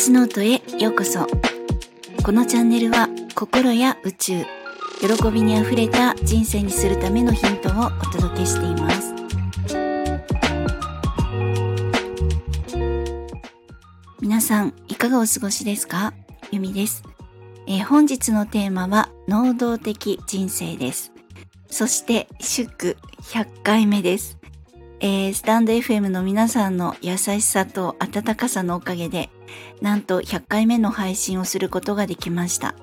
スノートへようこそ。このチャンネルは心や宇宙喜びにあふれた人生にするためのヒントをお届けしています。皆さんいかがお過ごしですか？ゆみです、えー、本日のテーマは能動的人生です。そして祝100回目です。えー、スタンド FM の皆さんの優しさと温かさのおかげで、なんと100回目の配信をすることができました。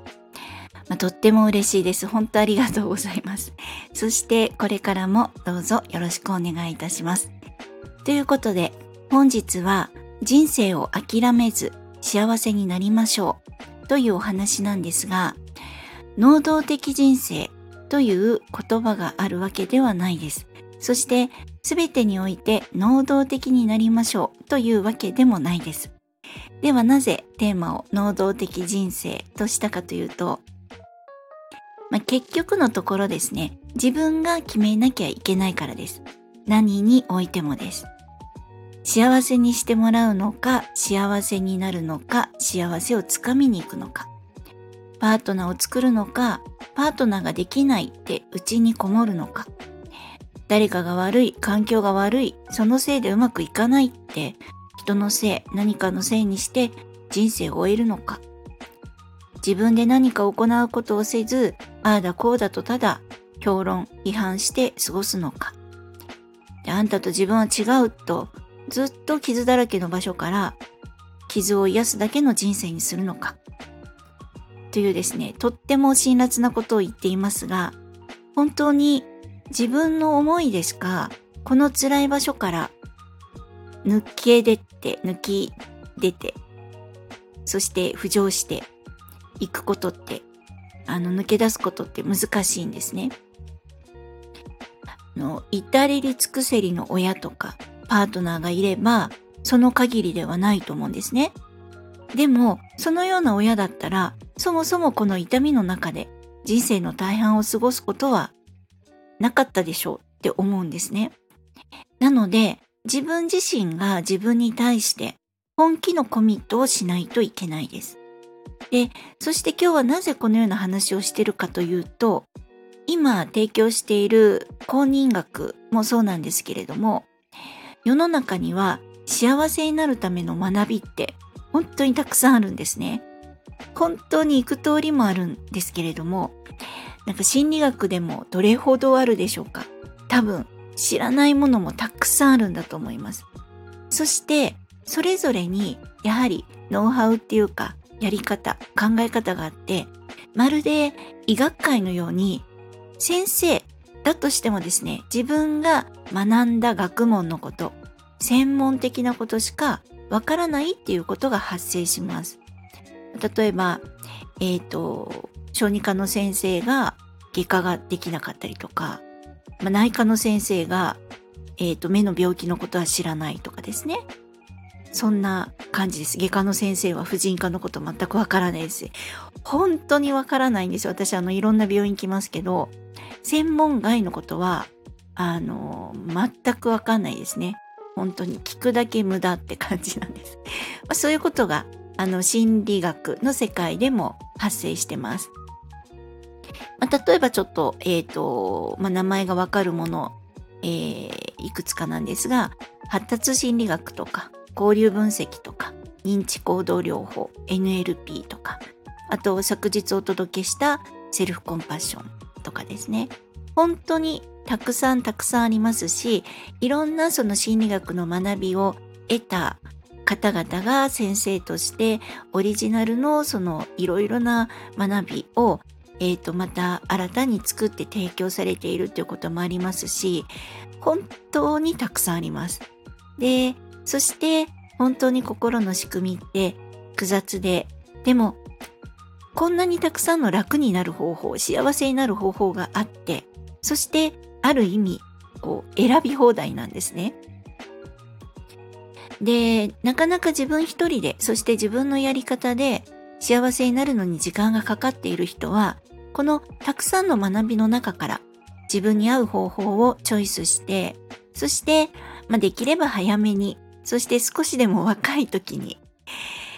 まあ、とっても嬉しいです。本当ありがとうございます。そしてこれからもどうぞよろしくお願いいたします。ということで、本日は人生を諦めず幸せになりましょうというお話なんですが、能動的人生という言葉があるわけではないです。そして全てにおいて能動的になりましょうというわけでもないです。ではなぜテーマを能動的人生としたかというと、まあ、結局のところですね、自分が決めなきゃいけないからです。何においてもです。幸せにしてもらうのか、幸せになるのか、幸せをつかみに行くのか。パートナーを作るのか、パートナーができないってうちにこもるのか。誰かが悪い、環境が悪い、そのせいでうまくいかないって、人のせい、何かのせいにして人生を終えるのか。自分で何か行うことをせず、ああだこうだとただ評論、批判して過ごすのか。であんたと自分は違うと、ずっと傷だらけの場所から傷を癒すだけの人生にするのか。というですね、とっても辛辣なことを言っていますが、本当に自分の思いでしかこの辛い場所から抜け出て抜き出てそして浮上していくことってあの抜け出すことって難しいんですね。の至れり尽くせりの親とかパートナーがいればその限りではないと思うんですね。でもそのような親だったらそもそもこの痛みの中で人生の大半を過ごすことはなかったでしょうって思うんですね。なので、自分自身が自分に対して本気のコミットをしないといけないです。で、そして今日はなぜこのような話をしてるかというと、今提供している公認学もそうなんですけれども、世の中には幸せになるための学びって本当にたくさんあるんですね。本当に行く通りもあるんですけれども、なんか心理学でもどれほどあるでしょうか？多分知らないものもたくさんあるんだと思います。そしてそれぞれにやはりノウハウっていうかやり方考え方があってまるで医学会のように先生だとしてもですね自分が学んだ学問のこと専門的なことしかわからないっていうことが発生します。例えば、えっ、ー、と、小児科の先生が外科ができなかったりとか、まあ、内科の先生が、え、ー、と、目の病気のことは知らないとかですね。そんな感じです。外科の先生は婦人科のこと全くわからないです。本当にわからないんですよ。私、あの、いろんな病院行きますけど、専門外のことは、あの、全くわかんないですね。本当に聞くだけ無駄って感じなんです。ま、そういうことが、あの、心理学の世界でも発生してます。あ、例えばちょっと、えっ、ー、と、まあ、名前がわかるもの、えー、いくつかなんですが、発達心理学とか、交流分析とか、認知行動療法、NLP とか、あと昨日お届けしたセルフコンパッションとかですね。本当にたくさんたくさんありますし、いろんなその心理学の学びを得た方々が先生としてオリジナルのそのいろいろな学びをえー、と、また新たに作って提供されているということもありますし、本当にたくさんあります。で、そして本当に心の仕組みって複雑で、でも、こんなにたくさんの楽になる方法、幸せになる方法があって、そしてある意味、こう、選び放題なんですね。で、なかなか自分一人で、そして自分のやり方で幸せになるのに時間がかかっている人は、このたくさんの学びの中から自分に合う方法をチョイスして、そして、まあ、できれば早めに、そして少しでも若い時に、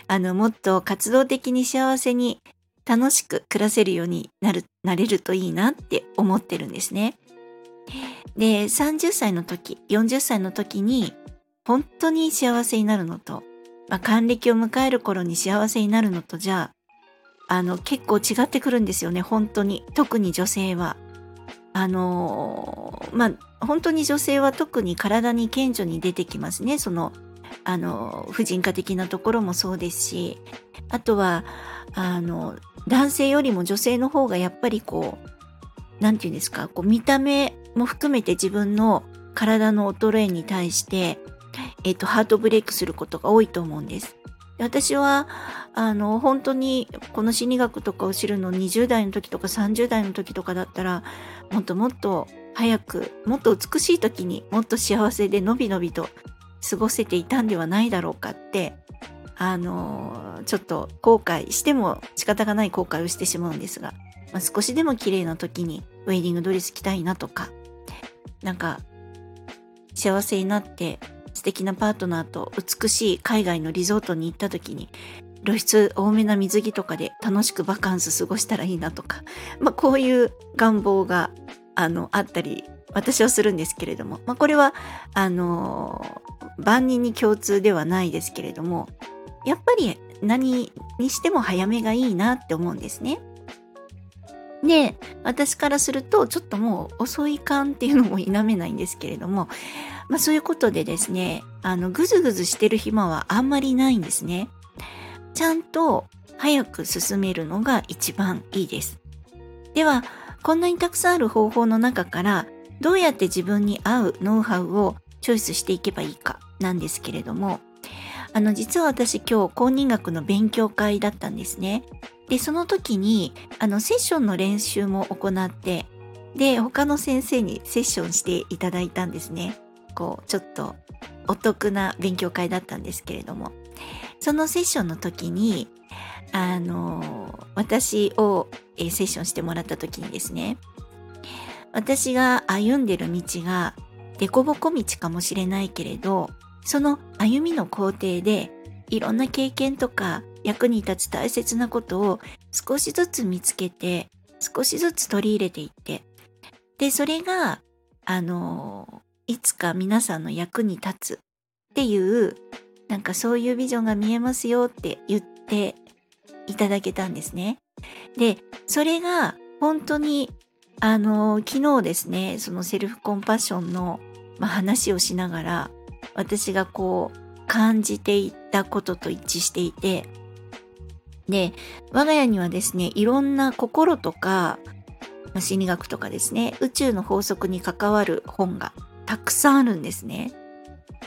あの、もっと活動的に幸せに楽しく暮らせるようになる、なれるといいなって思ってるんですね。で、30歳の時、40歳の時に、本当に幸せになるのと、まあ、還暦を迎える頃に幸せになるのとじゃあ、あの、結構違ってくるんですよね、本当に。特に女性は。あのまあ、本当に女性は特に体に顕著に出てきますね。その、あの、婦人科的なところもそうですし、あとは、あの、男性よりも女性の方がやっぱりこう、なんて言うんですか、こう見た目も含めて自分の体の衰えに対して、えっ、と、ハートブレイクすることが多いと思うんです。私は、あの、本当にこの心理学とかを知るの20代の時とか30代の時とかだったら、もっともっと早く、もっと美しい時にもっと幸せでのびのびと過ごせていたんではないだろうかって、あの、ちょっと後悔しても仕方がない後悔をしてしまうんですが、まあ、少しでも綺麗な時にウェディングドレス着たいなとか、なんか幸せになって素敵なパートナーと美しい海外のリゾートに行った時に露出多めな水着とかで楽しくバカンス過ごしたらいいなとか、まあ、こういう願望があのあったり私はするんですけれども、まあ、これはあの万人に共通ではないですけれどもやっぱり何にしても早めがいいなって思うんですね。で、私からすると、ちょっともう遅い感っていうのも否めないんですけれども、まあそういうことでですね、あの、ぐずぐずしてる暇はあんまりないんですね。ちゃんと早く進めるのが一番いいです。では、こんなにたくさんある方法の中から、どうやって自分に合うノウハウをチョイスしていけばいいかなんですけれども、あの、実は私今日公認学の勉強会だったんですね。で、その時に、あの、セッションの練習も行って、で、他の先生にセッションしていただいたんですね。こう、ちょっとお得な勉強会だったんですけれども。そのセッションの時に、あの、私を、えセッションしてもらった時にですね、私が歩んでる道が凸凹道かもしれないけれど、その歩みの工程でいろんな経験とか役に立つ大切なことを少しずつ見つけて少しずつ取り入れていってでそれがあのいつか皆さんの役に立つっていうなんかそういうビジョンが見えますよって言っていただけたんですね。でそれが本当にあの昨日ですねそのセルフコンパッションの、まあ、話をしながら私がこう感じていたことと一致していてで我が家にはですねいろんな心とか心理学とかですね宇宙の法則に関わる本がたくさんあるんですね。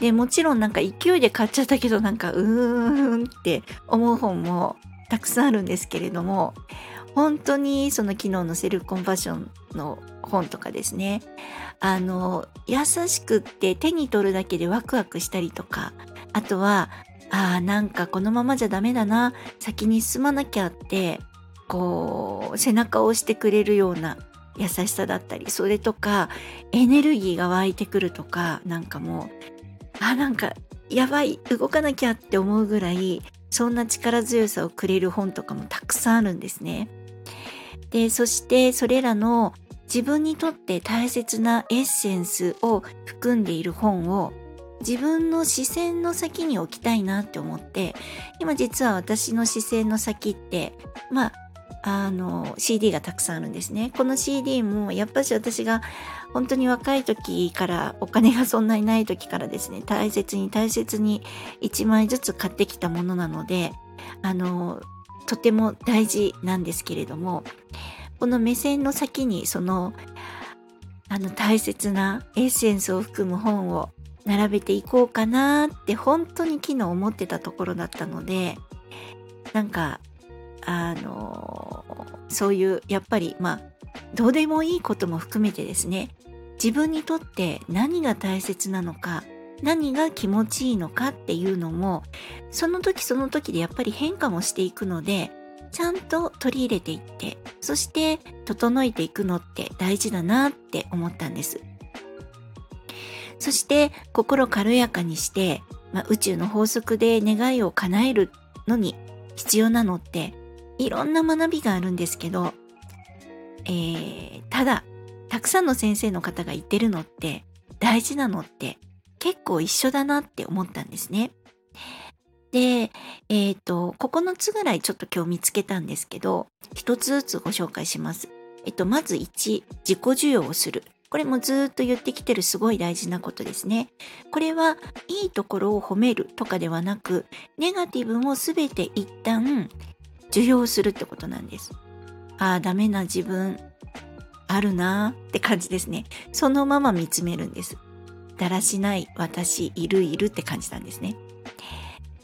でもちろんなんか勢いで買っちゃったけどなんかうーんって思う本もたくさんあるんですけれども本当にその昨日のセルフコンパッションの本とかですね。あの優しくって手に取るだけでワクワクしたりとか。あとはああなんかこのままじゃダメだな。先に進まなきゃってこう背中を押してくれるような優しさだったりそれとかエネルギーが湧いてくるとかなんかもうあなんかやばい動かなきゃって思うぐらいそんな力強さをくれる本とかもたくさんあるんですね。でそしてそれらの自分にとって大切なエッセンスを含んでいる本を自分の視線の先に置きたいなって思って今実は私の視線の先ってまああの CD がたくさんあるんですね。この CD もやっぱし私が本当に若い時からお金がそんなにない時からですね大切に大切に1枚ずつ買ってきたものなのであのとても大事なんですけれどもこの目線の先にそのあの大切なエッセンスを含む本を並べていこうかなって本当に昨日思ってたところだったのでなんかあのそういうやっぱりまあどうでもいいことも含めてですね自分にとって何が大切なのか何が気持ちいいのかっていうのもその時その時でやっぱり変化もしていくのでちゃんと取り入れていってそして整えていくのって大事だなって思ったんです。そして心軽やかにして、まあ、宇宙の法則で願いを叶えるのに必要なのっていろんな学びがあるんですけど、えー、ただ、たくさんの先生の方が言ってるのって大事なのって結構一緒だなって思ったんですね。で、えっ、ー、と、9つぐらいちょっと今日見つけたんですけど、一つずつご紹介します。えっと、まず1、自己需要をする。これもずっと言ってきてるすごい大事なことですね。これはいいところを褒めるとかではなく、ネガティブも全て一旦受容するってことなんです。ああ、ダメな自分あるなーって感じですね。そのまま見つめるんです。だらしない私いるいるって感じなんですね。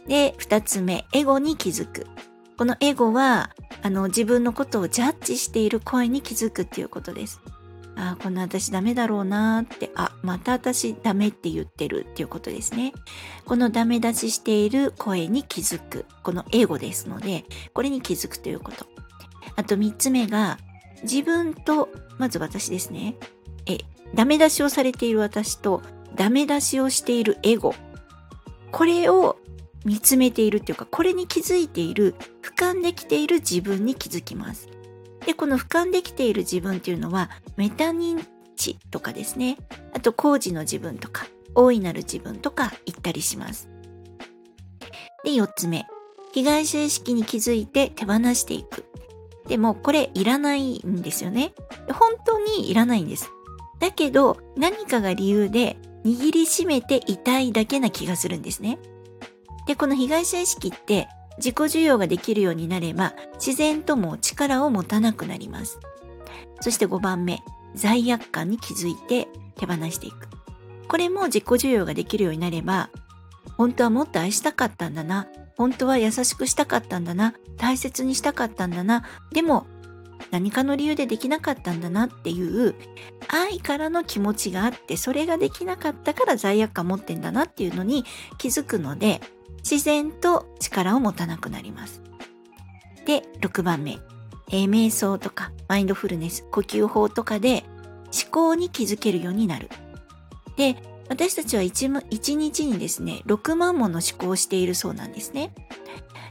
で、二つ目、エゴに気づく。このエゴは、あの、自分のことをジャッジしている声に気づくっていうことです。ああ、この私ダメだろうなーって、あ、また私ダメって言ってるっていうことですね。このダメ出ししている声に気づく。このエゴですので、これに気づくということ。あと三つ目が、自分と、まず私ですね。え、ダメ出しをされている私と、ダメ出しをしているエゴ。これを見つめているっていうか、これに気づいている、俯瞰できている自分に気づきます。で、この俯瞰できている自分っていうのは、メタ認知とかですね。あと、工事の自分とか、大いなる自分とか言ったりします。で、4つ目。被害者意識に気づいて手放していく。でも、これいらないんですよね。本当にいらないんです。だけど、何かが理由で握りしめていたいだけな気がするんですね。で、この被害者意識って自己需要ができるようになれば自然とも力を持たなくなります。そして5番目、罪悪感に気づいて手放していく。これも自己需要ができるようになれば、本当はもっと愛したかったんだな。本当は優しくしたかったんだな。大切にしたかったんだな。でも、何かの理由でできなかったんだなっていう愛からの気持ちがあってそれができなかったから罪悪感持ってんだなっていうのに気づくので自然と力を持たなくなります。で、6番目。えー、瞑想とかマインドフルネス、呼吸法とかで思考に気づけるようになる。で、私たちは 1, 1日にですね、6万もの思考をしているそうなんですね。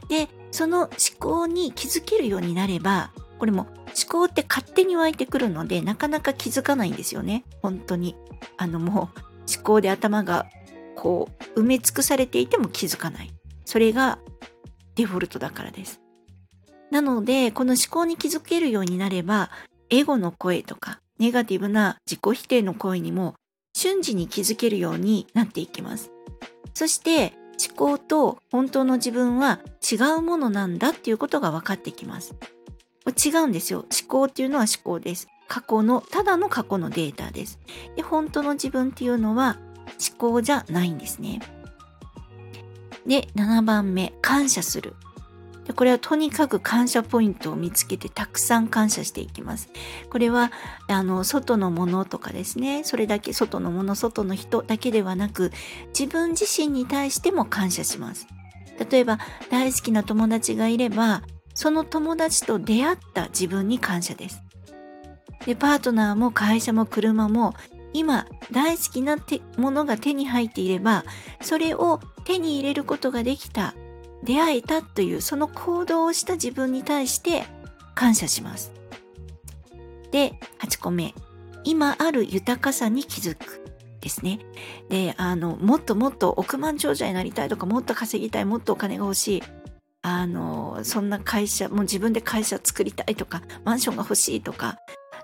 で、その思考に気づけるようになれば、これも思考って勝手に湧いてくるので、なかなか気づかないんですよね。本当に。あのもう思考で頭がこう埋め尽くされていても気づかない。それがデフォルトだからです。なので、この思考に気づけるようになれば、エゴの声とか、ネガティブな自己否定の声にも瞬時に気づけるようになっていきます。そして思考と本当の自分は違うものなんだっていうことが分かってきます。違うんですよ。思考っていうのは思考です。過去の、ただの過去のデータです。で、本当の自分っていうのは思考じゃないんですね。で、7番目、感謝する。でこれはとにかく感謝ポイントを見つけてたくさん感謝していきます。これはあの外のものとかですねそれだけ外のもの外の人だけではなく自分自身に対しても感謝します。例えば大好きな友達がいればその友達と出会った自分に感謝です。でパートナーも会社も車も今大好きなものが手に入っていればそれを手に入れることができた出会えたというその行動をした自分に対して感謝します。で8個目。今ある豊かさに気づくですね。であのもっともっと億万長者になりたいとかもっと稼ぎたいもっとお金が欲しい。あのそんな会社もう自分で会社作りたいとかマンションが欲しいとか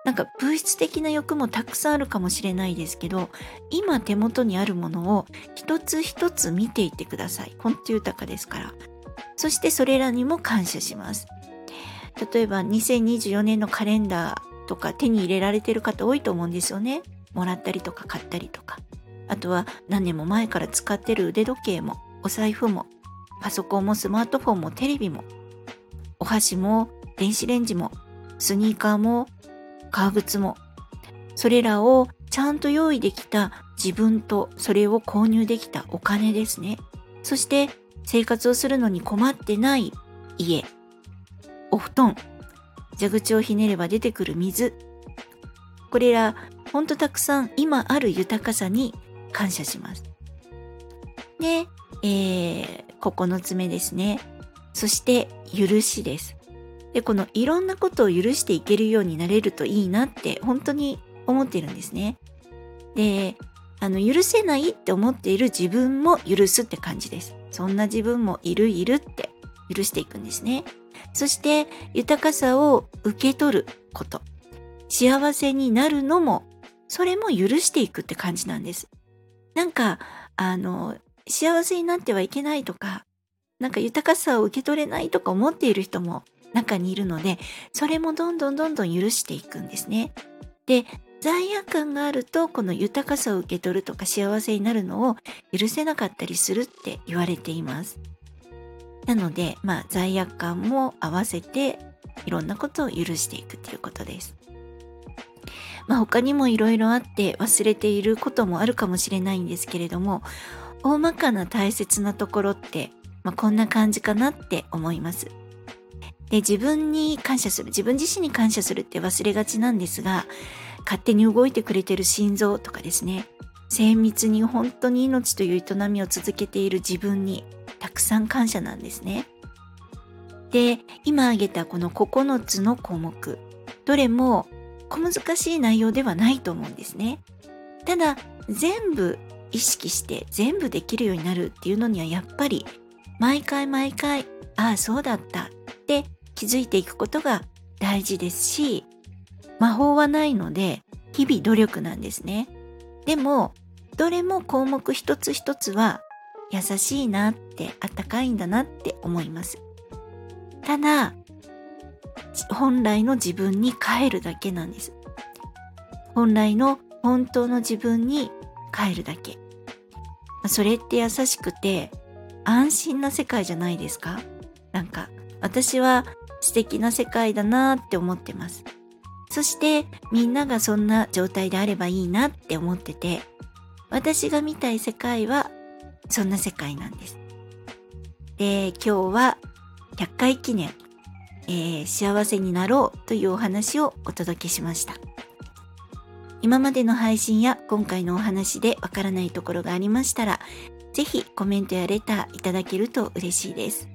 なんか物質的な欲もたくさんあるかもしれないですけど今手元にあるものを一つ一つ見ていってください。本当豊かですから。そしてそれらにも感謝します。例えば2024年のカレンダーとか手に入れられてる方多いと思うんですよね。もらったりとか買ったりとか。あとは何年も前から使ってる腕時計もお財布もパソコンもスマートフォンもテレビもお箸も電子レンジもスニーカーも革靴も、それらをちゃんと用意できた自分とそれを購入できたお金ですね。そして生活をするのに困ってない家、お布団、蛇口をひねれば出てくる水。これらほんとたくさん今ある豊かさに感謝します。で、えー、9つ目ですね。そして許しです。で、このいろんなことを許していけるようになれるといいなって本当に思ってるんですね。で、あの、許せないって思っている自分も許すって感じです。そんな自分もいるいるって許していくんですね。そして豊かさを受け取ること。幸せになるのも、それも許していくって感じなんです。なんか、あの、幸せになってはいけないとか、なんか豊かさを受け取れないとか思っている人も中にいるので、それもどんどんどんどん許していくんですね。で、罪悪感があると、この豊かさを受け取るとか幸せになるのを許せなかったりするって言われています。なので、まあ、罪悪感も合わせて、いろんなことを許していくということです。まあ、他にもいろいろあって忘れていることもあるかもしれないんですけれども、大まかな大切なところって、まあ、こんな感じかなって思います。で、自分に感謝する、自分自身に感謝するって忘れがちなんですが、勝手に動いてくれてる心臓とかですね、精密に本当に命という営みを続けている自分にたくさん感謝なんですね。で、今挙げたこの9つの項目、どれも小難しい内容ではないと思うんですね。ただ、全部意識して全部できるようになるっていうのにはやっぱり毎回毎回、ああ、そうだったって気づいていくことが大事ですし、魔法はないので日々努力なんですね。でも、どれも項目一つ一つは優しいなってあったかいんだなって思います。ただ、本来の自分に帰るだけなんです。本来の本当の自分に帰るだけ。それって優しくて安心な世界じゃないですか？なんか私は素敵な世界だなって思ってます。そしてみんながそんな状態であればいいなって思ってて私が見たい世界はそんな世界なんです。で、今日は100回記念、えー、幸せになろうというお話をお届けしました。今までの配信や今回のお話でわからないところがありましたら、ぜひコメントやレターいただけると嬉しいです。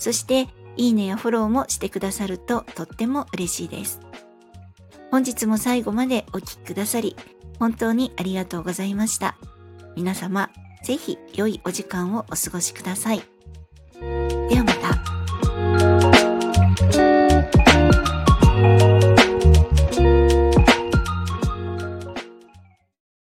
そして、いいねやフォローもしてくださるととっても嬉しいです。本日も最後までお聴きくださり、本当にありがとうございました。皆様、ぜひ良いお時間をお過ごしください。